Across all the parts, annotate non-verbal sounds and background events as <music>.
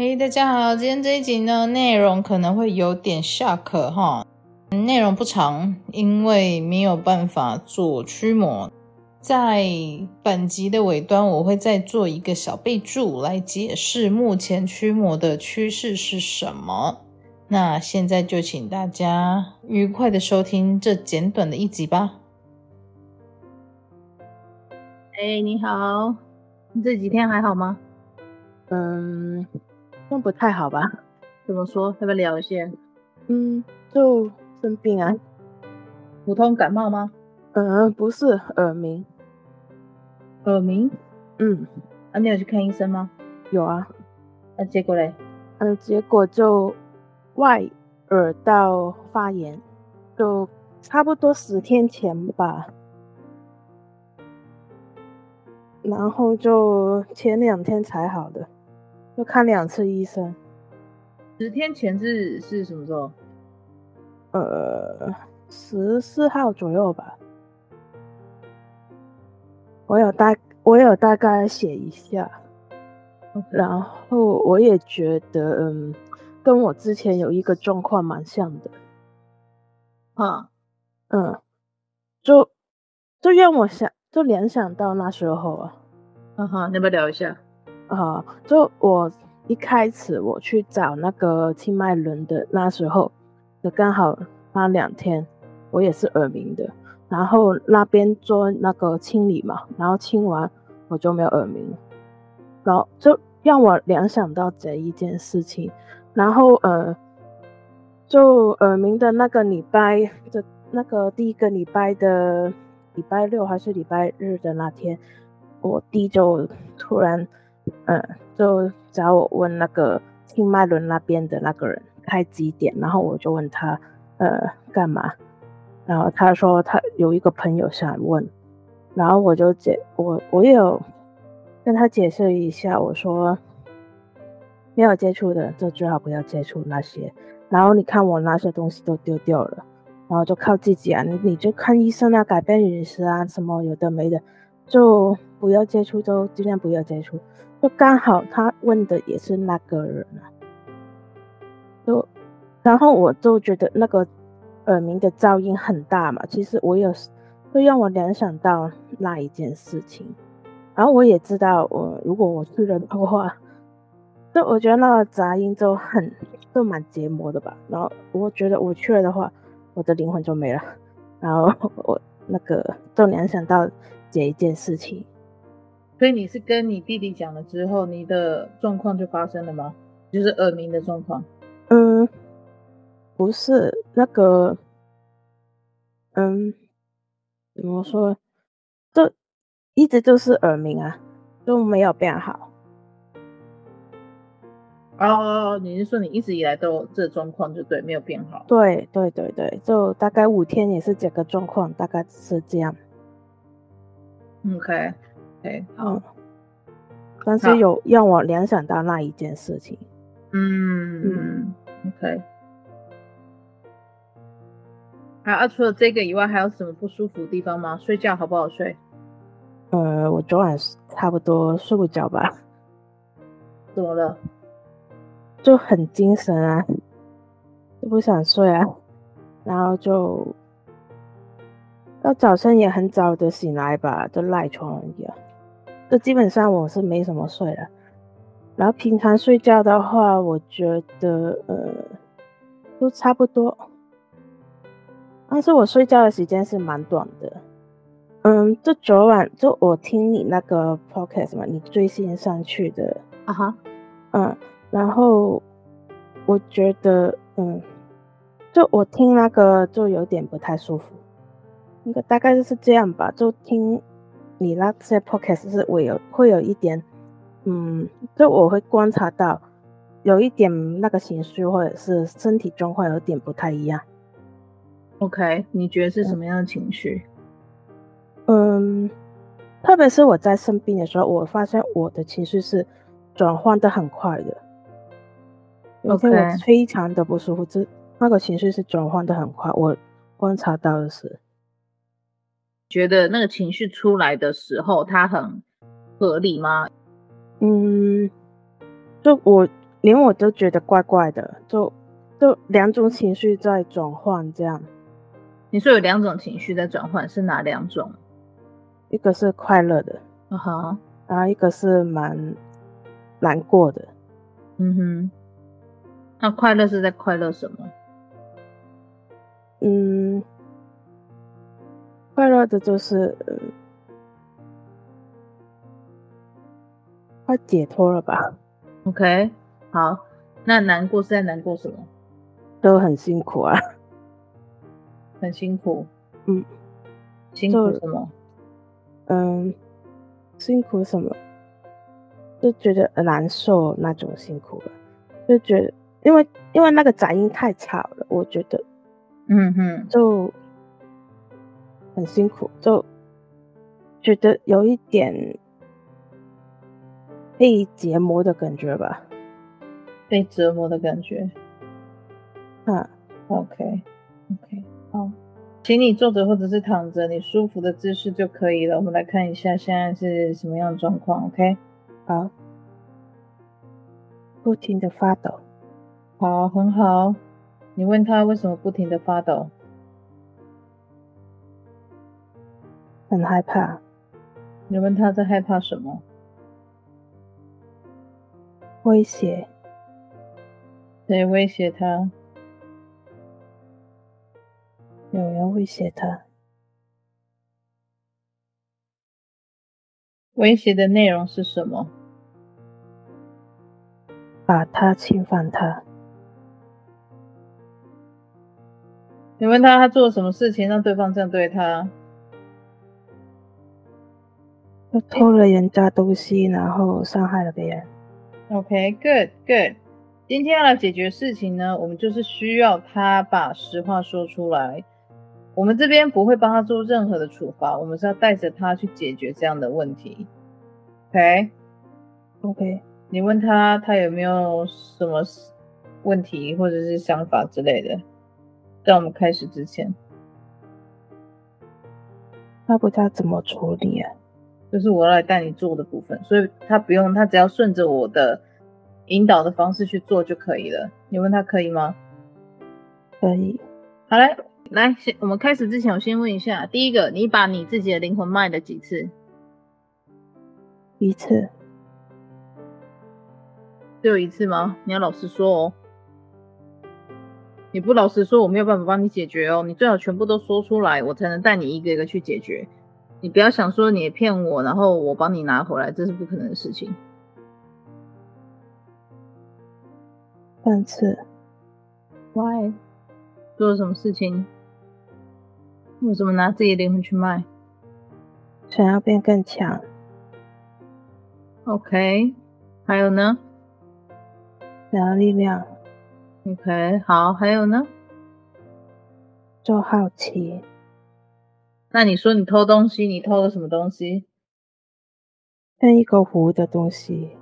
嘿，hey, 大家好，今天这一集呢，内容可能会有点 shock 哈，内容不长，因为没有办法做驱魔。在本集的尾端，我会再做一个小备注来解释目前驱魔的趋势是什么。那现在就请大家愉快的收听这简短的一集吧。哎，hey, 你好，你这几天还好吗？嗯。那不太好吧？怎么说？要不要聊一下？嗯，就生病啊。普通感冒吗？嗯，不是，耳鸣。耳鸣？嗯。啊，你有去看医生吗？有啊。那、啊、结果嘞？嗯，结果就外耳道发炎，就差不多十天前吧。然后就前两天才好的。就看两次医生，十天前是是什么时候？呃，十四号左右吧。我有大我有大概写一下然后我也觉得，嗯，跟我之前有一个状况蛮像的。啊，嗯，就就让我想，就联想到那时候啊。啊哈，你要不要聊一下？啊，就我一开始我去找那个清迈轮的那时候，就刚好那两天我也是耳鸣的，然后那边做那个清理嘛，然后清完我就没有耳鸣，然后就让我联想到这一件事情，然后呃，就耳鸣的那个礼拜的那个第一个礼拜的礼拜六还是礼拜日的那天，我弟就突然。嗯，就找我问那个清脉轮那边的那个人开几点，然后我就问他，呃，干嘛？然后他说他有一个朋友想问，然后我就解我我也有跟他解释一下，我说没有接触的就最好不要接触那些，然后你看我那些东西都丢掉了，然后就靠自己啊，你就看医生啊，改变饮食啊，什么有的没的，就不要接触，就尽量不要接触。就刚好他问的也是那个人啊，就然后我就觉得那个耳鸣的噪音很大嘛，其实我有会让我联想到那一件事情，然后我也知道我如果我去了的话，就我觉得那个杂音就很就蛮折磨的吧，然后我觉得我去了的话，我的灵魂就没了，然后我那个就联想到这一件事情。所以你是跟你弟弟讲了之后，你的状况就发生了吗？就是耳鸣的状况？嗯，不是那个，嗯，怎么说？就一直都是耳鸣啊，就没有变好。哦，你是说你一直以来都有这状况，就对，没有变好？对对对对，就大概五天也是这个状况，大概是这样。OK。Okay, 好，嗯，但是有让我联想到那一件事情。嗯嗯，OK。好啊，除了这个以外，还有什么不舒服的地方吗？睡觉好不好睡？呃，我昨晚差不多睡不着吧。<laughs> 怎么了？就很精神啊，就不想睡啊，然后就到早上也很早的醒来吧，就赖床而已啊。就基本上我是没什么睡了，然后平常睡觉的话，我觉得呃都差不多，但是我睡觉的时间是蛮短的。嗯，就昨晚就我听你那个 podcast 嘛，你最新上去的啊哈，uh huh. 嗯，然后我觉得嗯，就我听那个就有点不太舒服，那个大概就是这样吧，就听。你那些 podcast 是我有会有一点，嗯，就我会观察到有一点那个情绪或者是身体状况有点不太一样。OK，你觉得是什么样的情绪？嗯，特别是我在生病的时候，我发现我的情绪是转换的很快的。OK，我非常的不舒服，这那个情绪是转换的很快，我观察到的是。觉得那个情绪出来的时候，它很合理吗？嗯，就我连我都觉得怪怪的，就就两种情绪在转换这样。你说有两种情绪在转换，是哪两种？一个是快乐的，啊哈，然后一个是蛮难过的。嗯哼，那快乐是在快乐什么？嗯，快乐的就是，快解脱了吧？OK，好，那难过是在难过什么？都很辛苦啊，<laughs> 很辛苦。嗯，辛苦什么？嗯，辛苦什么？就觉得难受那种辛苦了，就觉得因为因为那个杂音太吵了，我觉得。嗯哼，就很辛苦，就觉得有一点被折磨的感觉吧，被折磨的感觉。啊，OK，OK，、okay, okay, 好，请你坐着或者是躺着，你舒服的姿势就可以了。我们来看一下现在是什么样的状况，OK？好，不停的发抖，好，很好。你问他为什么不停的发抖？很害怕。你问他在害怕什么？威胁。谁威胁他？有人威胁他。威胁的内容是什么？把他侵犯他。你问他，他做了什么事情让对方这样对他？他偷了人家东西，然后伤害了别人。OK，good，good、okay, good。今天要来解决事情呢，我们就是需要他把实话说出来。我们这边不会帮他做任何的处罚，我们是要带着他去解决这样的问题。OK，OK。Okay? Okay. 你问他，他有没有什么问题或者是想法之类的？在我们开始之前，他不知道怎么处理啊，就是我要来带你做的部分，所以他不用，他只要顺着我的引导的方式去做就可以了。你问他可以吗？可以。好嘞，来，先我们开始之前，我先问一下，第一个，你把你自己的灵魂卖了几次？一次。只有一次吗？你要老实说哦。你不老实说，我没有办法帮你解决哦。你最好全部都说出来，我才能带你一个一个去解决。你不要想说你骗我，然后我帮你拿回来，这是不可能的事情。上次。Why？做了什么事情？为什么拿自己的灵魂去卖？想要变更强。OK。还有呢？想要力量。OK，好，还有呢？就好奇。那你说你偷东西，你偷了什么东西？像一个壶的东西。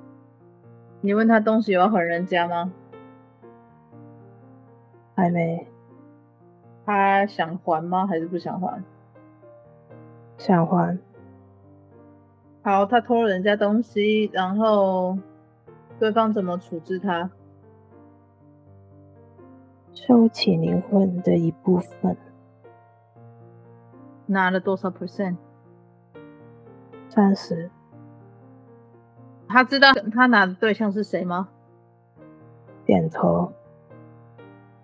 你问他东西有要还人家吗？还没。他想还吗？还是不想还？想还。好，他偷了人家东西，然后对方怎么处置他？收起灵魂的一部分，拿了多少 percent？三十。他知道他拿的对象是谁吗？点头。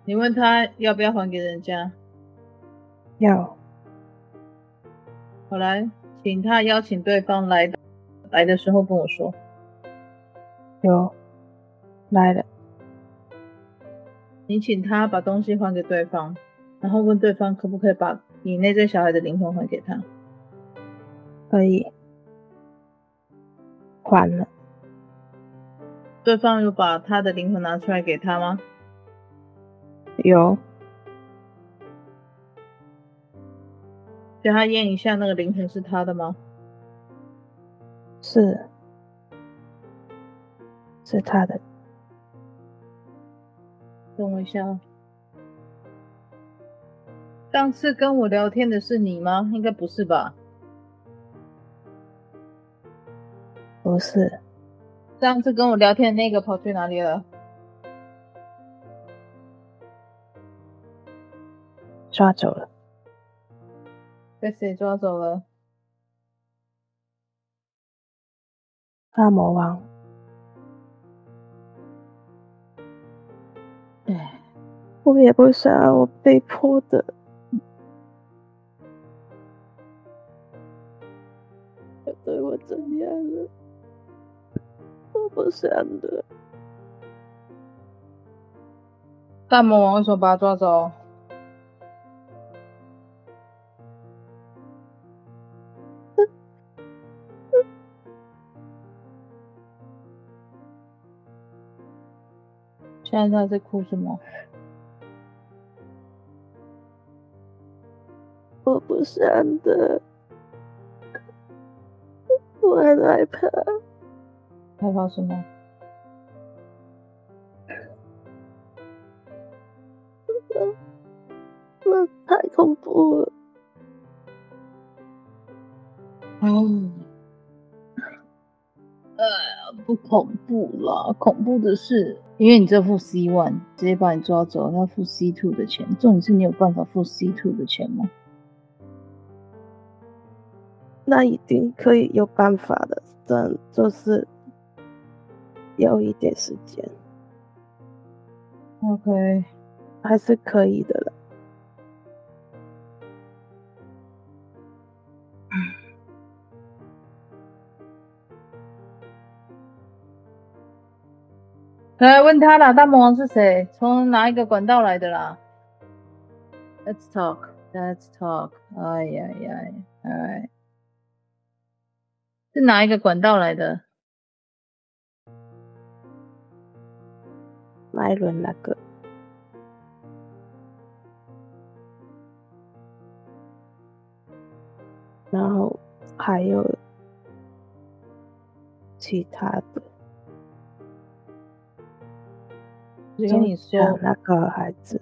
你问他要不要还给人家？要。好，来，请他邀请对方来，来的时候跟我说。有，来了。你请他把东西还给对方，然后问对方可不可以把你内在小孩的灵魂还给他？可以，还了。对方有把他的灵魂拿出来给他吗？有。叫他验一下那个灵魂是他的吗？是，是他的。等我一下，上次跟我聊天的是你吗？应该不是吧。不是，上次跟我聊天的那个跑去哪里了？抓走了。被谁抓走了？大魔王。哎，我也不想，我被迫的。对我怎样了？我不想的。大魔王为什么把他抓走？<laughs> 现在他在哭什么？我不想的，害怕。害怕什么？那太恐怖了。嗯，呃，不恐怖啦，恐怖的是，因为你这付 C one，直接把你抓走，他付 C two 的钱。重点是你有办法付 C two 的钱吗？那一定可以有办法的，但就是要一点时间。OK，还是可以的了。来问他啦，大魔王是谁？从哪一个管道来的啦？Let's talk. Let's talk. 哎呀呀，哎，是哪一个管道来的？麦伦那个，然后还有其他的。我跟你说，那个孩子，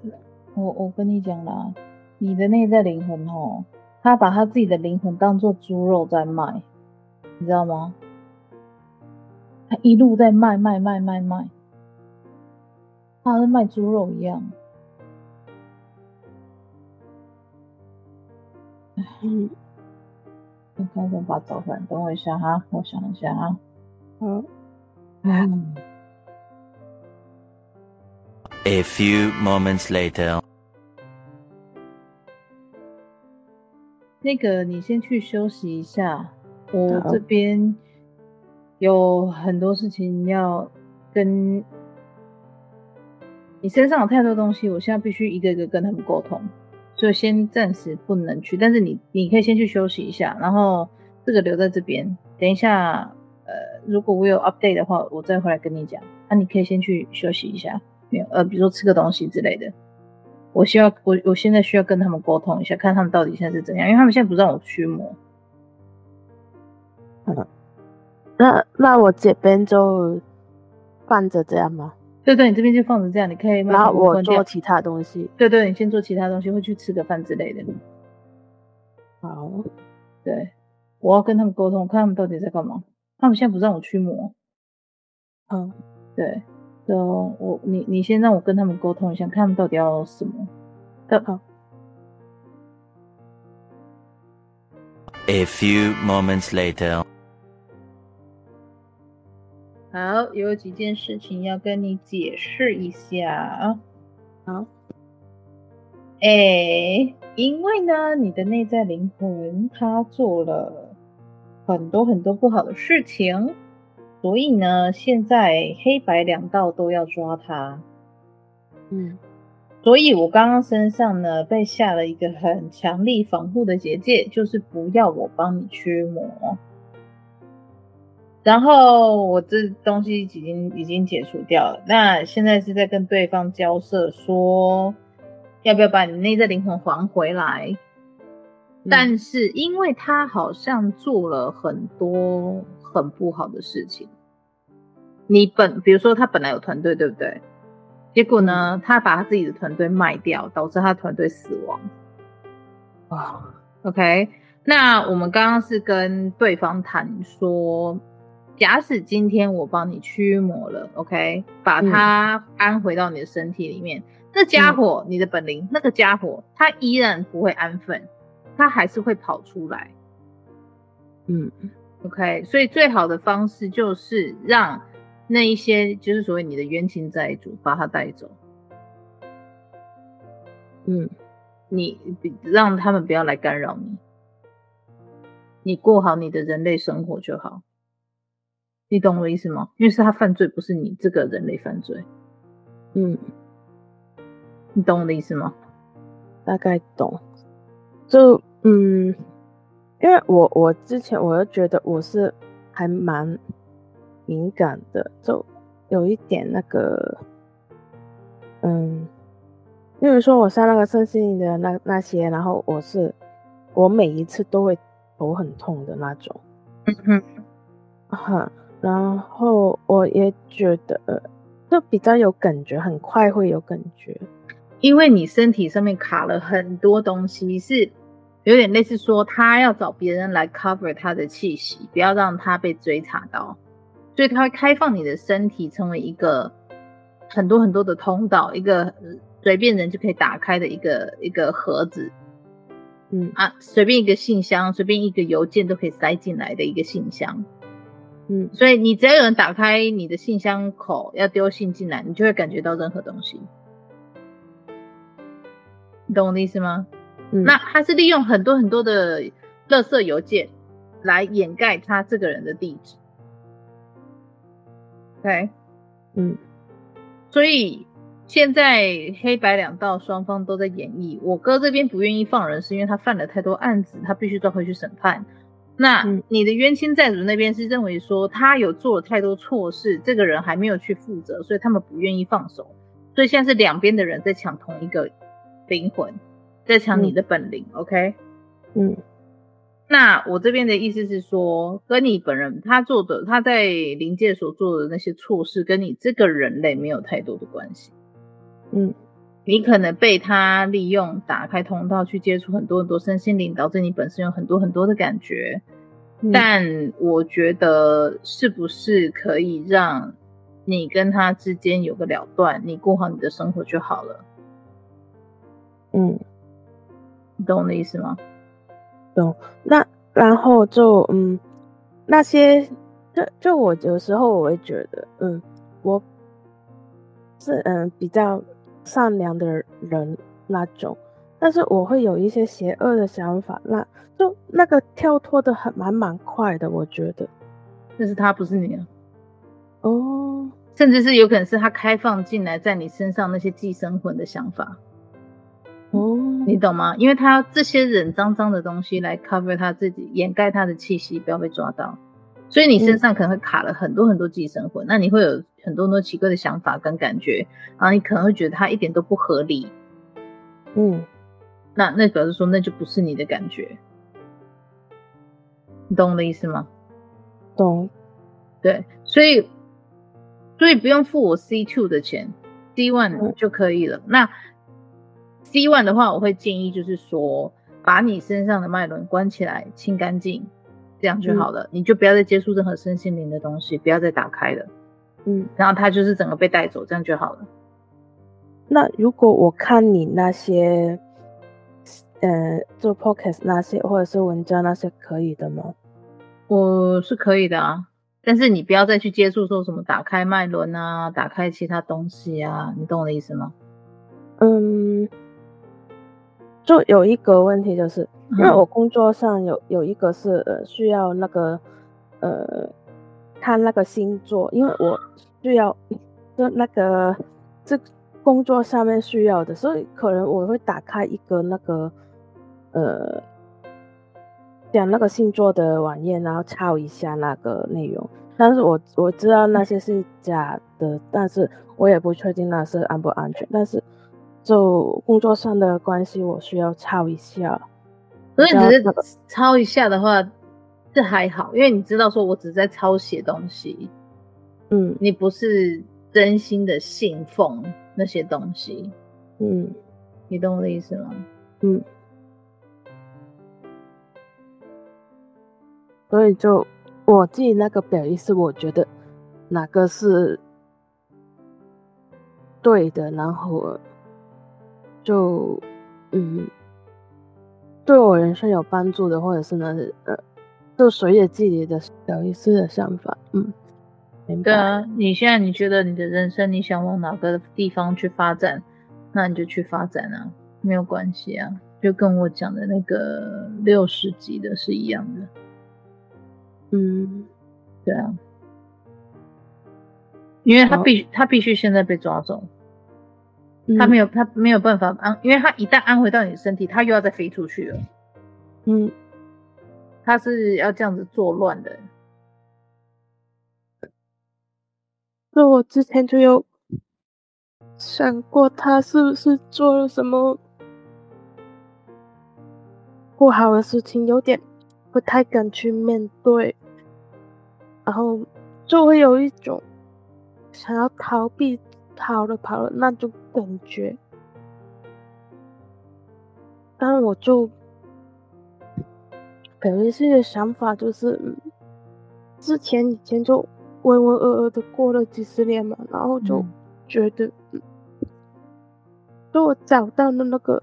我我跟你讲啦，你的内在灵魂哦，他把他自己的灵魂当做猪肉在卖，你知道吗？他一路在卖卖卖卖卖，他像卖猪肉一样。嗯，你赶紧把他找回来，等我一下哈，我想一下哈。嗯，嗯。A few moments later，那个，你先去休息一下。我这边有很多事情要跟你身上有太多东西，我现在必须一个一个跟他们沟通，所以先暂时不能去。但是你你可以先去休息一下，然后这个留在这边。等一下，呃，如果我有 update 的话，我再回来跟你讲。那、啊、你可以先去休息一下。没有呃，比如说吃个东西之类的，我需要我我现在需要跟他们沟通一下，看他们到底现在是怎样，因为他们现在不让我驱魔。<laughs> 嗯，那那我这边就放着这样吗？对对，你这边就放着这样，你可以慢慢。然后我做其他东西。对对，你先做其他东西，会去吃个饭之类的。好，对，我要跟他们沟通，看他们到底在干嘛。他们现在不让我驱魔。嗯，对。就我你你先让我跟他们沟通一下，看他们到底要什么。好。A few moments later。好，有几件事情要跟你解释一下啊。好。哎，因为呢，你的内在灵魂他做了很多很多不好的事情。所以呢，现在黑白两道都要抓他。嗯，所以我刚刚身上呢被下了一个很强力防护的结界，就是不要我帮你驱魔。然后我这东西已经已经解除掉了，那现在是在跟对方交涉，说要不要把你内在灵魂还回来。嗯。但是因为他好像做了很多。很不好的事情。你本比如说他本来有团队，对不对？结果呢，他把他自己的团队卖掉，导致他团队死亡。哇，OK。那我们刚刚是跟对方谈说，假使今天我帮你驱魔了，OK，把它安回到你的身体里面，嗯、那家伙，嗯、你的本灵，那个家伙，他依然不会安分，他还是会跑出来。嗯，OK，所以最好的方式就是让那一些就是所谓你的冤亲债主把他带走。嗯，你让他们不要来干扰你，你过好你的人类生活就好。你懂我意思吗？因为是他犯罪，不是你这个人类犯罪。嗯，你懂我的意思吗？大概懂。就嗯。因为我我之前我就觉得我是还蛮敏感的，就有一点那个，嗯，例如说我上那个身心的那那些，然后我是我每一次都会头很痛的那种，嗯哼，哈，然后我也觉得就比较有感觉，很快会有感觉，因为你身体上面卡了很多东西是。有点类似说，他要找别人来 cover 他的气息，不要让他被追查到，所以它会开放你的身体，成为一个很多很多的通道，一个随便人就可以打开的一个一个盒子，嗯。啊，随便一个信箱，随便一个邮件都可以塞进来的一个信箱，嗯，所以你只要有人打开你的信箱口要丢信进来，你就会感觉到任何东西，你懂我的意思吗？嗯、那他是利用很多很多的垃圾邮件来掩盖他这个人的地址，OK，嗯，所以现在黑白两道双方都在演绎。我哥这边不愿意放人，是因为他犯了太多案子，他必须抓回去审判。那你的冤亲债主那边是认为说他有做了太多错事，这个人还没有去负责，所以他们不愿意放手。所以现在是两边的人在抢同一个灵魂。在抢你的本领，嗯，OK？嗯，那我这边的意思是说，跟你本人他做的，他在灵界所做的那些错事，跟你这个人类没有太多的关系。嗯，你可能被他利用，打开通道去接触很多很多身心灵，导致你本身有很多很多的感觉。嗯，但我觉得，是不是可以让你跟他之间有个了断，你过好你的生活就好了？嗯。你懂我的意思吗？懂。那然后就嗯，那些就就我有时候我会觉得，嗯，我是嗯比较善良的人那种，但是我会有一些邪恶的想法，那就那个跳脱的很蛮蛮快的，我觉得。那是他，不是你啊。哦，甚至是有可能是他开放进来在你身上那些寄生魂的想法。哦，你懂吗？因为他要这些人脏脏的东西来 cover 他自己，掩盖他的气息，不要被抓到。所以你身上可能会卡了很多很多寄生魂，嗯、那你会有很多很多奇怪的想法跟感觉，然后你可能会觉得他一点都不合理。嗯，那那表示说那就不是你的感觉，你懂我的意思吗？懂。对，所以所以不用付我 C two 的钱，C one 就可以了。嗯、那。C one 的话，我会建议就是说，把你身上的脉轮关起来，清干净，这样就好了。嗯、你就不要再接触任何身心灵的东西，不要再打开了。嗯，然后它就是整个被带走，这样就好了。那如果我看你那些，呃，做 podcast 那些或者是文章那些，可以的吗？我是可以的啊，但是你不要再去接触说什么打开脉轮啊，打开其他东西啊，你懂我的意思吗？嗯。就有一个问题，就是因为我工作上有有一个是呃需要那个呃看那个星座，因为我需要就那个这工作上面需要的，所以可能我会打开一个那个呃讲那个星座的网页，然后抄一下那个内容。但是我我知道那些是假的，但是我也不确定那是安不安全，但是。就工作上的关系，我需要抄一下。所以只是抄一下的话，这还好，因为你知道，说我只在抄写东西。嗯，你不是真心的信奉那些东西。嗯，你懂我的意思吗？嗯。所以就我自己那个表意是，我觉得哪个是对的，然后。就嗯，对我人生有帮助的，或者是呢，呃，就随着自己的小意思的想法，嗯，明白。对啊，你现在你觉得你的人生你想往哪个地方去发展，那你就去发展啊，没有关系啊，就跟我讲的那个六十级的是一样的。嗯，对啊，因为他必须他必须现在被抓走。他没有，他没有办法安，因为他一旦安回到你的身体，他又要再飞出去了。嗯，他是要这样子作乱的。那我之前就有想过，他是不是做了什么不好的事情，有点不太敢去面对，然后就会有一种想要逃避。逃了跑了那种感觉，但我就本来是的想法就是，之前以前就浑浑噩噩的过了几十年嘛，然后就觉得，嗯，就我找到了那个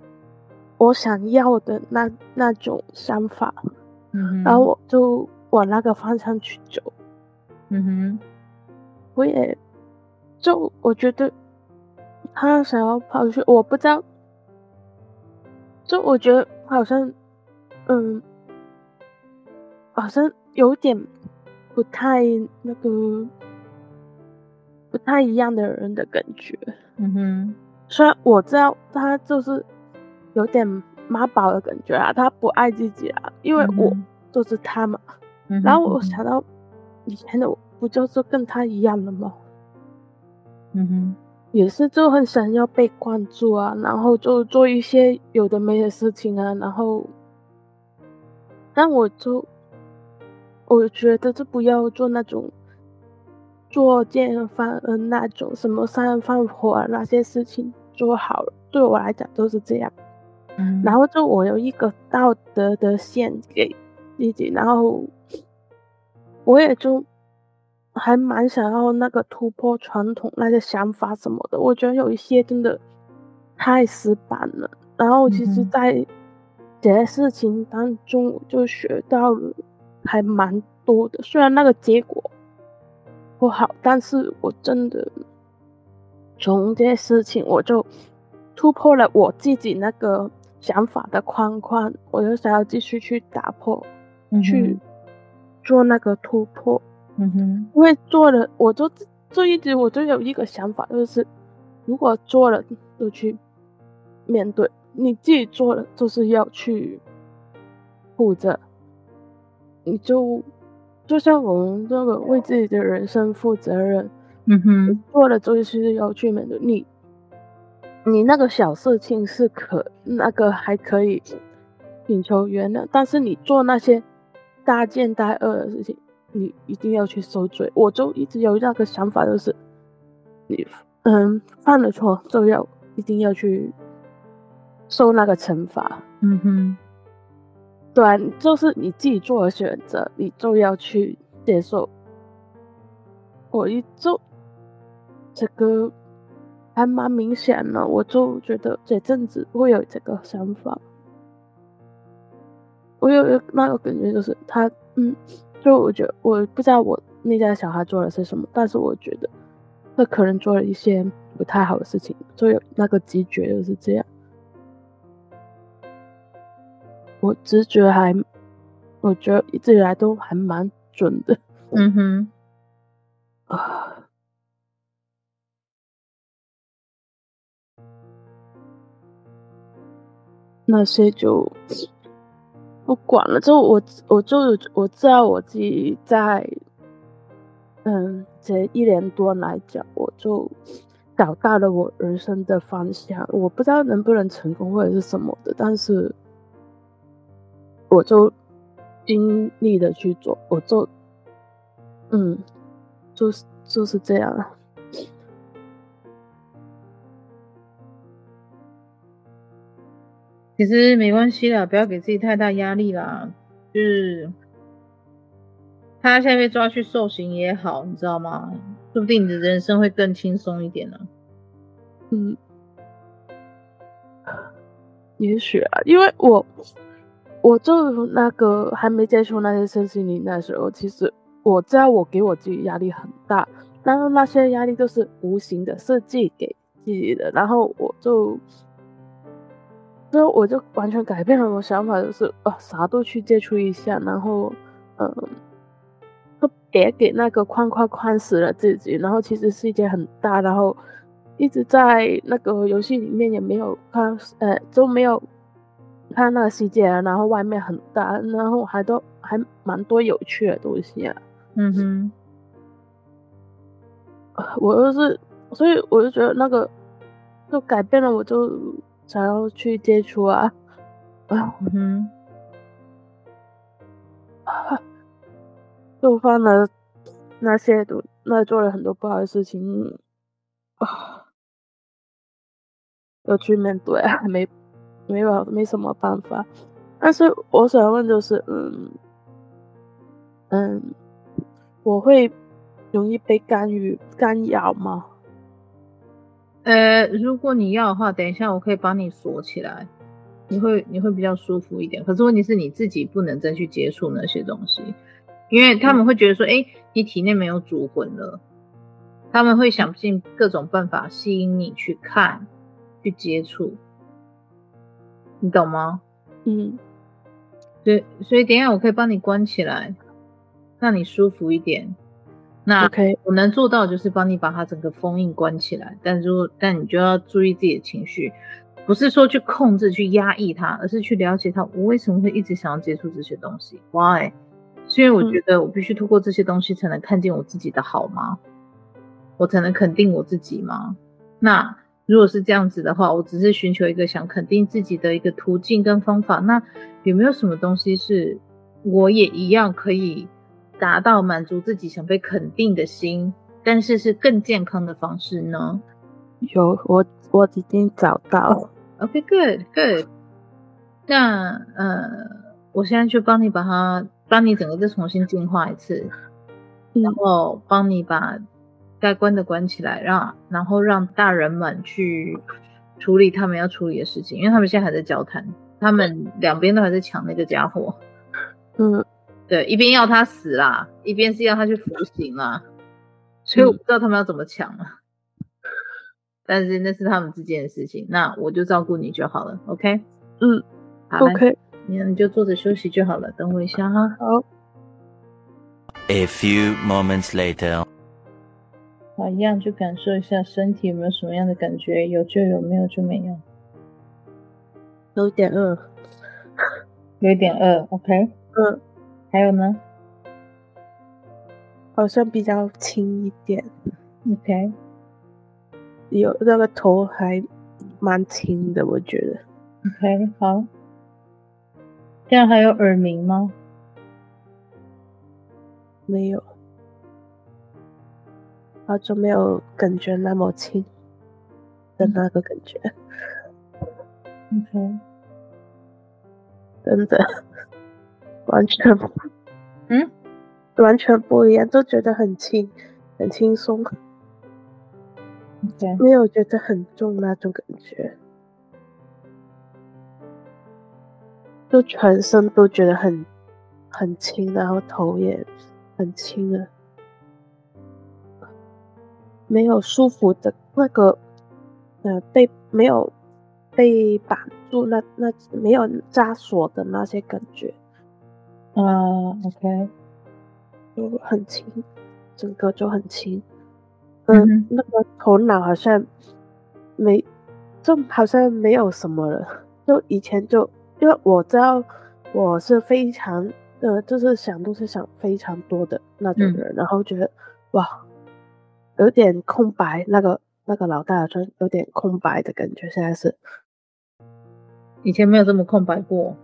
我想要的那那种想法，嗯，然后我就往那个方向去走，嗯哼，我也。就我觉得他想要跑去，我不知道。就我觉得好像，嗯，好像有点不太那个不太一样的人的感觉。嗯哼，虽然我知道他就是有点妈宝的感觉啊，他不爱自己啊，因为我就是他嘛。嗯、然后我想到以前的我，不就是跟他一样的吗？嗯哼，也是就很想要被关注啊，然后就做一些有的没的事情啊，然后，但我就我觉得就不要做那种作奸犯科那种什么杀人放火啊那些事情做好了，对我来讲都是这样。嗯，然后就我有一个道德的线给自己，然后我也就。还蛮想要那个突破传统那些想法什么的，我觉得有一些真的太死板了。然后其实，在这些事情当中，我就学到了还蛮多的。虽然那个结果不好，但是我真的从这些事情，我就突破了我自己那个想法的框框。我就想要继续去打破，嗯、去做那个突破。嗯哼，因为做了，我就就一直我就有一个想法，就是如果做了就去面对，你自己做了就是要去负责，你就就像我们这个为自己的人生负责任，嗯哼，做了就是要去面对你，你那个小事情是可那个还可以请求原谅，但是你做那些大奸大恶的事情。你一定要去受罪，我就一直有那个想法，就是你嗯犯了错就要一定要去受那个惩罚。嗯哼，对，就是你自己做的选择，你就要去接受。我一就这个还蛮明显的，我就觉得这阵子会有这个想法。我有那个感觉，就是他嗯。就我觉得，我不知道我那家小孩做了些什么，但是我觉得他可能做了一些不太好的事情，就有那个直觉就是这样。我直觉还，我觉得一直以来都还蛮准的。嗯哼，啊，那些就。不管了，就我，我就我知道我自己在，嗯，这一年多来讲，我就找到了我人生的方向。我不知道能不能成功或者是什么的，但是我就尽力的去做，我就，嗯，就是就是这样。其实没关系啦，不要给自己太大压力啦。就是他现在被抓去受刑也好，你知道吗？说不定你的人生会更轻松一点呢。嗯，也许啊，因为我我就那个还没接触那些身心灵那时候，其实我知道我给我自己压力很大，然后那些压力都是无形的设计给自己的，然后我就，之后我就完全改变了我想法，就是啊啥都去接触一下，然后嗯，就别给那个框框框死了自己，然后其实世界很大，然后。一直在那个游戏里面也没有看，呃，就没有看那个世界，然后外面很大，然后还都还蛮多有趣的东西啊。嗯哼，我就是，所以我就觉得那个就改变了，我就想要去接触啊。啊，嗯哼，就犯了那些都那做了很多不好的事情啊。要去面对啊，没没有没什么办法。但是我想问就是，嗯嗯，我会容易被干预干扰吗？呃，如果你要的话，等一下我可以帮你锁起来，你会你会比较舒服一点。可是问题是你自己不能再去接触那些东西，因为他们会觉得说，哎、嗯，你体内没有主魂了，他们会想尽各种办法吸引你去看。去接触，你懂吗？嗯，所以所以等一下我可以帮你关起来，让你舒服一点。那 OK，我能做到就是帮你把它整个封印关起来。但如果但你就要注意自己的情绪，不是说去控制、去压抑它，而是去了解它。我为什么会一直想要接触这些东西？Why？是因为我觉得我必须通过这些东西才能看见我自己的好吗？我才能肯定我自己吗？那。如果是这样子的话，我只是寻求一个想肯定自己的一个途径跟方法。那有没有什么东西是我也一样可以达到满足自己想被肯定的心，但是是更健康的方式呢？有，我我已经找到。OK，good，good。那呃，我现在就帮你把它，帮你整个再重新进化一次，然后帮你把。该关的关起来，让然后让大人们去处理他们要处理的事情，因为他们现在还在交谈，他们两边都还在抢那个家伙。嗯，对，一边要他死啦，一边是要他去服刑啦，所以我不知道他们要怎么抢啊。嗯，但是那是他们之间的事情，那我就照顾你就好了，OK？嗯，好，OK，你你就坐着休息就好了，等我一下哈。好。A few moments later. 好，一样去感受一下身体有没有什么样的感觉，有就有，没有就没有。有点饿，有点饿。OK，嗯，还有呢？好像比较轻一点。OK，有那个头还蛮轻的，我觉得。OK，好。这样还有耳鸣吗？没有。好久没有感觉那么轻的那个感觉。OK，真的完全不，嗯，完全不一样，都觉得很轻，很轻松。没有觉得很重那种感觉，就全身都觉得很很轻，然后头也很轻了。没有舒服的那个，呃，被没有被绑住那那没有枷锁的那些感觉，啊，uh，OK，就很轻，整个就很轻，嗯，嗯，那个头脑好像没，就好像没有什么了，就以前就因为我知道我是非常，呃，就是想都是想非常多的那种人，嗯，然后觉得哇。有点空白，那个那个老大好像有点空白的感觉。现在是，以前没有这么空白过。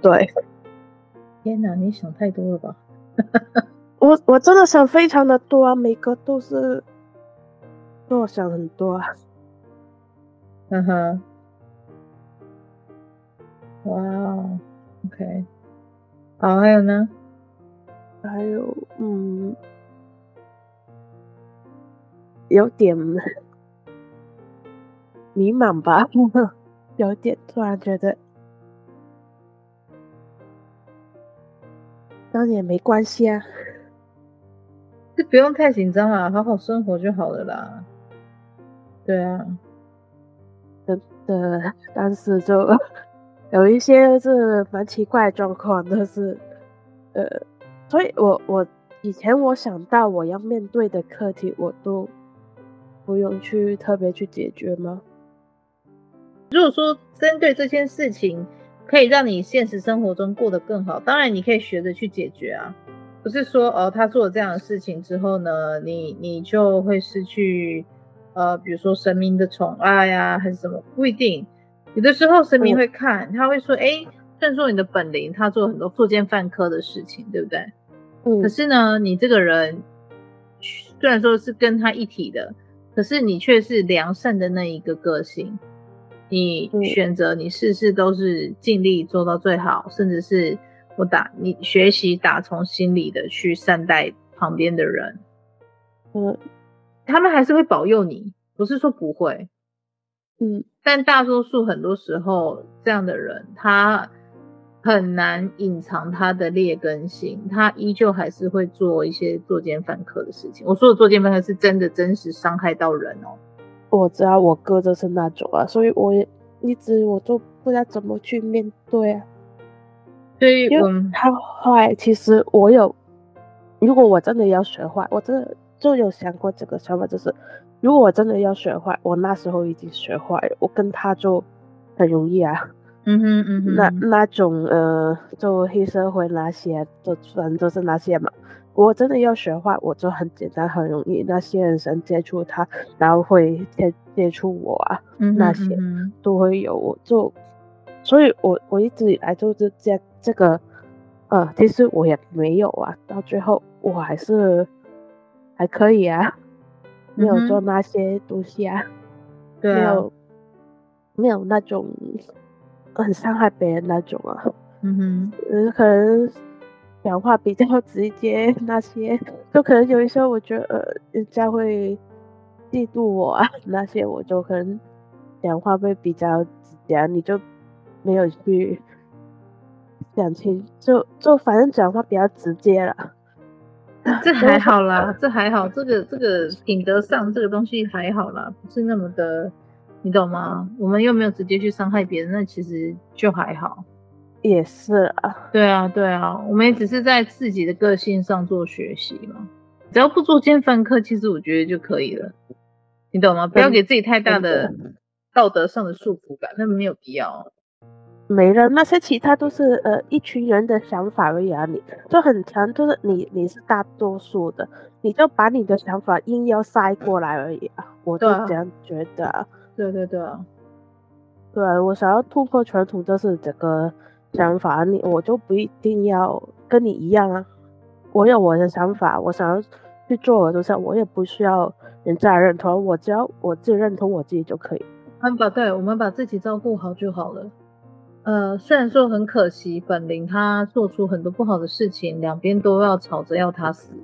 对，天哪，你想太多了吧？<laughs> 我我真的想非常的多啊，每个都是，都我想很多啊。嗯哼，哇哦，OK，好，还有呢？还有，嗯。有点迷茫吧，<laughs> 有点突然觉得，那也没关系啊，就不用太紧张啦，好好生活就好了啦。对啊，对，但是就有一些是蛮奇怪的状况，但是呃，所以我我以前我想到我要面对的课题，我都不用去特别去解决吗？如果说针对这件事情可以让你现实生活中过得更好，当然你可以学着去解决啊，不是说哦他做了这样的事情之后呢，你你就会失去。呃，比如说神明的宠爱呀，还是什么，不一定。有的时候神明会看，嗯、他会说：“哎，虽然说你的本领，他做很多作奸犯科的事情，对不对？嗯。可是呢，你这个人虽然说是跟他一体的，可是你却是良善的那一个个性。你选择，你事事都是尽力做到最好，甚至是我打你学习打从心里的去善待旁边的人。嗯。他们还是会保佑你，不是说不会，嗯，但大多数很多时候这样的人，他很难隐藏他的劣根性，他依旧还是会做一些作奸犯科的事情。我说的作奸犯科是真的真实伤害到人哦。我知道我哥就是那种啊，所以我也一直我都不知道怎么去面对啊。所以我他坏，其实我有，如果我真的要学坏，我真的。就有想过这个想法，就是如果我真的要学坏，我那时候已经学坏了，我跟他就很容易啊。嗯哼 <laughs> 嗯哼，那那种呃，就黑社会那些，就反正就是那些嘛。我真的要学坏，我就很简单，很容易。那些人想接触他，然后会接接触我啊，嗯、那些都会有。我就，所以我我一直以来就是这这个，呃，其实我也没有啊，到最后我还是。还可以啊，没有做那些东西啊，嗯、没有，没有那种很伤害别人那种啊，嗯哼，嗯，可能讲话比较直接，<laughs> 那些就可能有一些我觉得呃，人家会嫉妒我啊，<laughs> 那些我就可能讲话会比较直接，你就没有去讲清，就就反正讲话比较直接了。<laughs> 这还好啦，这还好，这个这个品德上这个东西还好啦，不是那么的，你懂吗？我们又没有直接去伤害别人，那其实就还好。也是啊，对啊，对啊，我们也只是在自己的个性上做学习嘛，只要不做奸犯科，其实我觉得就可以了，你懂吗？不要给自己太大的道德上的束缚感，那没有必要。没了，那些其他都是呃一群人的想法而已啊，你就很强，就是你你是大多数的，你就把你的想法硬要塞过来而已啊，我就这样觉得啊。对对对啊，对啊，我想要突破传统就是这个想法，你我就不一定要跟你一样啊，我有我的想法，我想要去做我的事，我也不需要人家认同，我只要我自己认同我自己就可以。我们把对，我们把自己照顾好就好了。呃，虽然说很可惜，本灵他做出很多不好的事情，两边都要吵着要他死，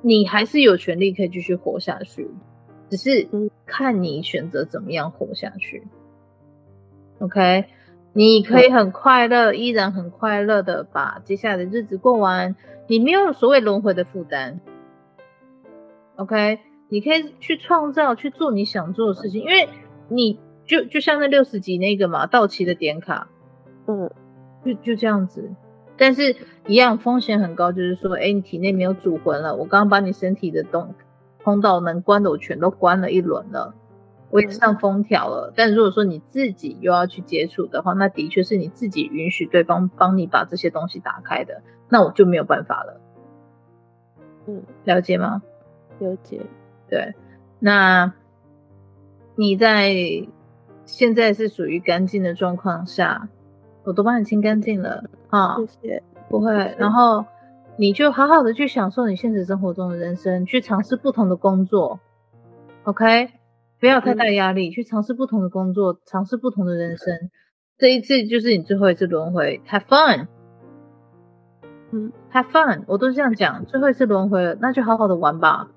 你还是有权利可以继续活下去，只是看你选择怎么样活下去。OK，你可以很快乐，依然很快乐的把接下来的日子过完，你没有所谓轮回的负担。OK，你可以去创造，去做你想做的事情，因为你就就像那六十级那个嘛，到期的点卡。嗯，就就这样子，但是一样风险很高，就是说，哎，你体内没有主魂了。我刚刚把你身体的通通道能关的，我全都关了一轮了，我也上封条了。但如果说你自己又要去接触的话，那的确是你自己允许对方帮你把这些东西打开的，那我就没有办法了。嗯，了解吗？了解。对，那你在现在是属于干净的状况下。我都帮你清干净了啊，谢谢。不会，谢谢。然后你就好好的去享受你现实生活中的人生，去尝试不同的工作，OK？不要太大压力，嗯、去尝试不同的工作，尝试不同的人生。嗯、这一次就是你最后一次轮回，Have fun，嗯，Have fun，我都是这样讲，最后一次轮回了，那就好好的玩吧，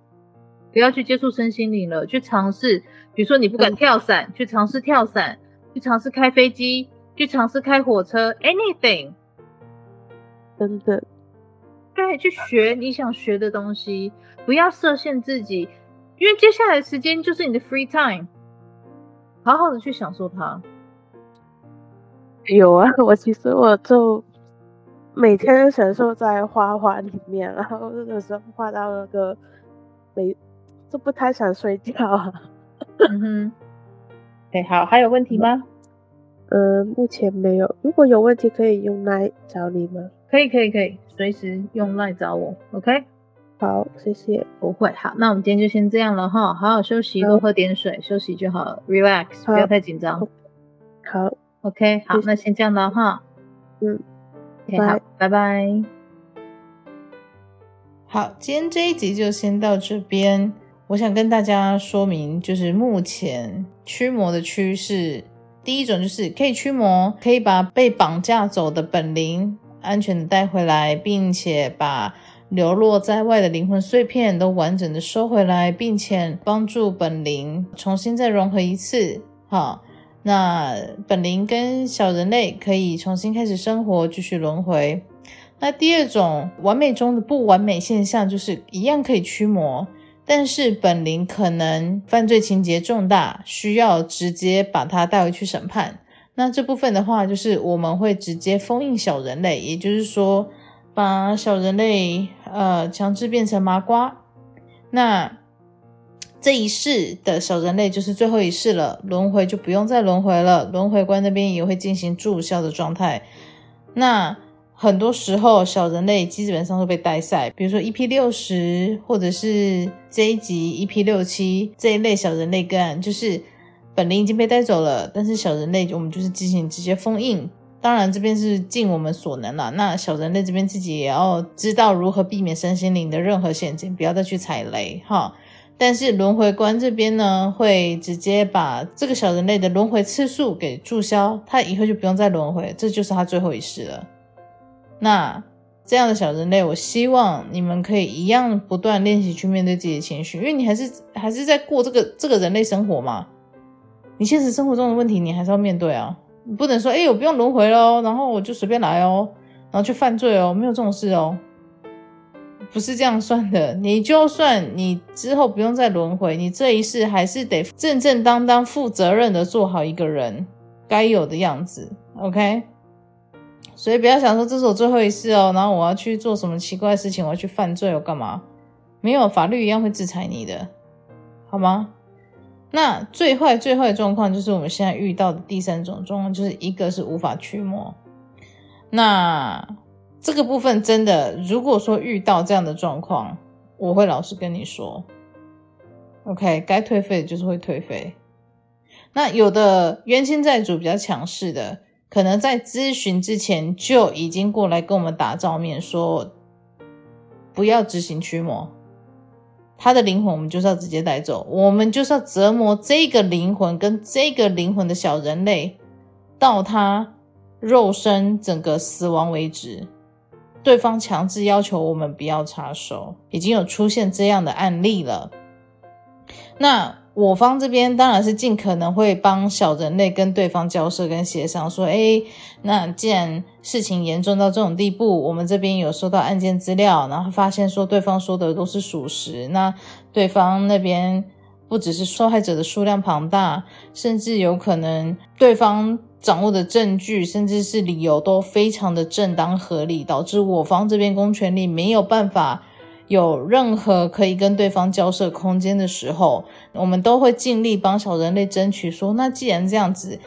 不要去接触身心灵了，去尝试，比如说你不敢跳伞，嗯、去尝试跳伞。去尝试开飞机，去尝试开火车，anything，真的，对，去学你想学的东西，不要设限自己，因为接下来的时间就是你的 free time，好好的去享受它。有啊，我其实我就每天享受在画画里面，然后有时候画到那个没就不太想睡觉啊。嗯哼。哎，好，还有问题吗？呃，目前没有。如果有问题，可以用 LINE 找你吗？可以，可以，可以，随时用 LINE 找我。OK，好，谢谢。不会，好，那我们今天就先这样了哈，好好休息，多喝点水，休息就好了，relax，不要太紧张。好，OK，好，那先这样了哈。嗯，OK，好，拜拜。好，今天这一集就先到这边。我想跟大家说明，就是目前驱魔的趋势，第一种就是可以驱魔，可以把被绑架走的本灵安全的带回来，并且把流落在外的灵魂碎片都完整的收回来，并且帮助本灵重新再融合一次。好，那本灵跟小人类可以重新开始生活，继续轮回。那第二种完美中的不完美现象，就是一样可以驱魔。但是本灵可能犯罪情节重大，需要直接把他带回去审判。那这部分的话，就是我们会直接封印小人类，也就是说，把小人类呃强制变成麻瓜。那这一世的小人类就是最后一世了，轮回就不用再轮回了，轮回官那边也会进行注销的状态。那很多时候，小人类基本上都被带赛，比如说 EP 六十，或者是这一集 EP 六七这一类小人类个案，就是本灵已经被带走了，但是小人类我们就是进行直接封印。当然这边是尽我们所能了，那小人类这边自己也要知道如何避免身心灵的任何陷阱，不要再去踩雷哈。但是轮回官这边呢，会直接把这个小人类的轮回次数给注销，他以后就不用再轮回，这就是他最后一世了。那这样的小人类，我希望你们可以一样不断练习去面对自己的情绪，因为你还是还是在过这个这个人类生活嘛。你现实生活中的问题，你还是要面对啊。你不能说，哎，我不用轮回喽，然后我就随便来哦，然后去犯罪哦，没有这种事哦，不是这样算的。你就算你之后不用再轮回，你这一世还是得正正当当、负责任的做好一个人该有的样子，OK？所以不要想说这是我最后一次哦，然后我要去做什么奇怪的事情，我要去犯罪，我干嘛？没有，法律一样会制裁你的，好吗？那最坏最坏的状况就是我们现在遇到的第三种状况，就是一个是无法驱魔。那这个部分真的，如果说遇到这样的状况，我会老实跟你说，OK，该退费就是会退费。那有的冤亲债主比较强势的。可能在咨询之前就已经过来跟我们打照面，说不要执行驱魔，他的灵魂我们就是要直接带走，我们就是要折磨这个灵魂跟这个灵魂的小人类，到他肉身整个死亡为止。对方强制要求我们不要插手，已经有出现这样的案例了。那。我方这边当然是尽可能会帮小人类跟对方交涉跟协商，说，诶，那既然事情严重到这种地步，我们这边有收到案件资料，然后发现说对方说的都是属实，那对方那边不只是受害者的数量庞大，甚至有可能对方掌握的证据，甚至是理由都非常的正当合理，导致我方这边公权力没有办法。有任何可以跟对方交涉空间的时候，我们都会尽力帮小人类争取说。那既然这样子，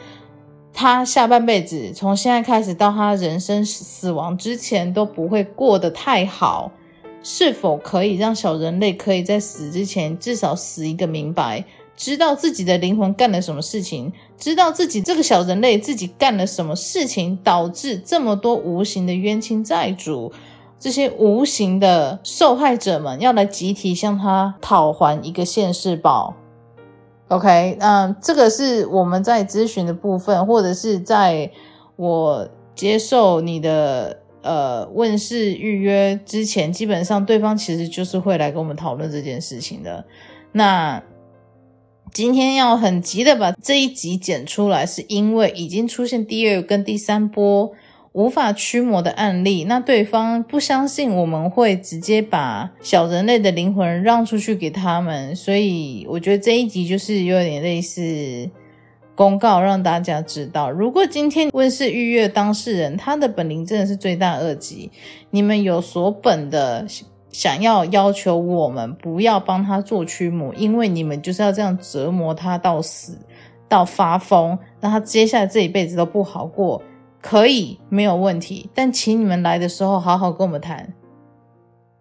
他下半辈子从现在开始到他人生死亡之前都不会过得太好，是否可以让小人类可以在死之前至少死一个明白，知道自己的灵魂干了什么事情，知道自己这个小人类自己干了什么事情，导致这么多无形的冤亲债主。这些无形的受害者们要来集体向他讨还一个现世报，OK，那，这个是我们在咨询的部分，或者是在我接受你的呃问事预约之前，基本上对方其实就是会来跟我们讨论这件事情的。那今天要很急的把这一集剪出来，是因为已经出现第二跟第三波无法驱魔的案例。那对方不相信我们会直接把小人类的灵魂让出去给他们，所以我觉得这一集就是有点类似公告，让大家知道，如果今天问事预约当事人他的本灵真的是罪大恶极，你们有所本的。想要要求我们不要帮他做驱魔，因为你们就是要这样折磨他到死，到发疯，让他接下来这一辈子都不好过。可以，没有问题，但请你们来的时候好好跟我们谈，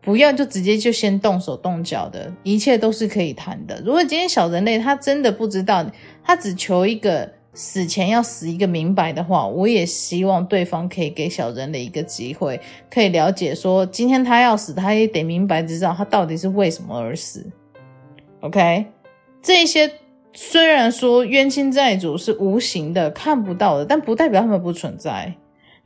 不要就直接就先动手动脚的，一切都是可以谈的。如果今天小人类他真的不知道，他只求一个。死前要死一个明白的话，我也希望对方可以给小人类一个机会，可以了解说，今天他要死，他也得明白知道他到底是为什么而死。OK，这些虽然说冤亲债主是无形的、看不到的，但不代表他们不存在。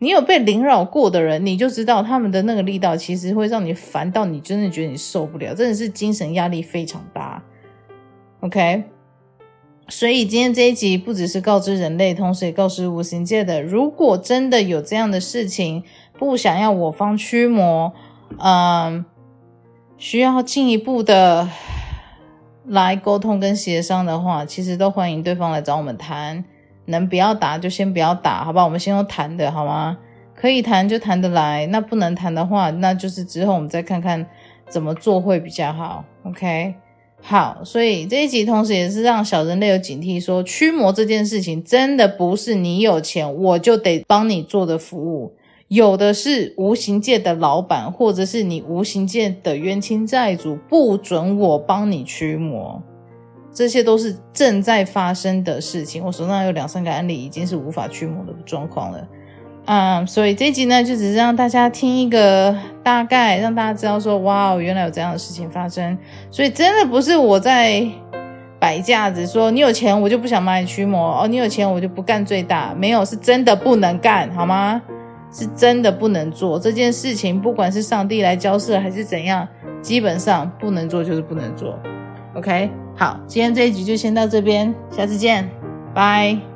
你有被凌扰过的人，你就知道他们的那个力道，其实会让你烦到你真的觉得你受不了，真的是精神压力非常大。OK。所以今天这一集不只是告知人类，同时也告知无形界的，如果真的有这样的事情，不想要我方驱魔，嗯，需要进一步的来沟通跟协商的话，其实都欢迎对方来找我们谈。能不要打就先不要打，好吧？我们先用谈的好吗？可以谈就谈得来，那不能谈的话，那就是之后我们再看看怎么做会比较好。OK。好，所以这一集同时也是让小人类有警惕说，说驱魔这件事情真的不是你有钱我就得帮你做的服务，有的是无形界的老板，或者是你无形界的冤亲债主不准我帮你驱魔，这些都是正在发生的事情。我手上有两三个案例，已经是无法驱魔的状况了。嗯，所以这一集呢，就只是让大家听一个大概，让大家知道说，哇，原来有这样的事情发生。所以真的不是我在摆架子，说你有钱我就不想帮你驱魔哦，你有钱我就不干最大，没有，是真的不能干，好吗？是真的不能做这件事情，不管是上帝来交涉还是怎样，基本上不能做就是不能做。OK，好，今天这一集就先到这边，下次见，拜。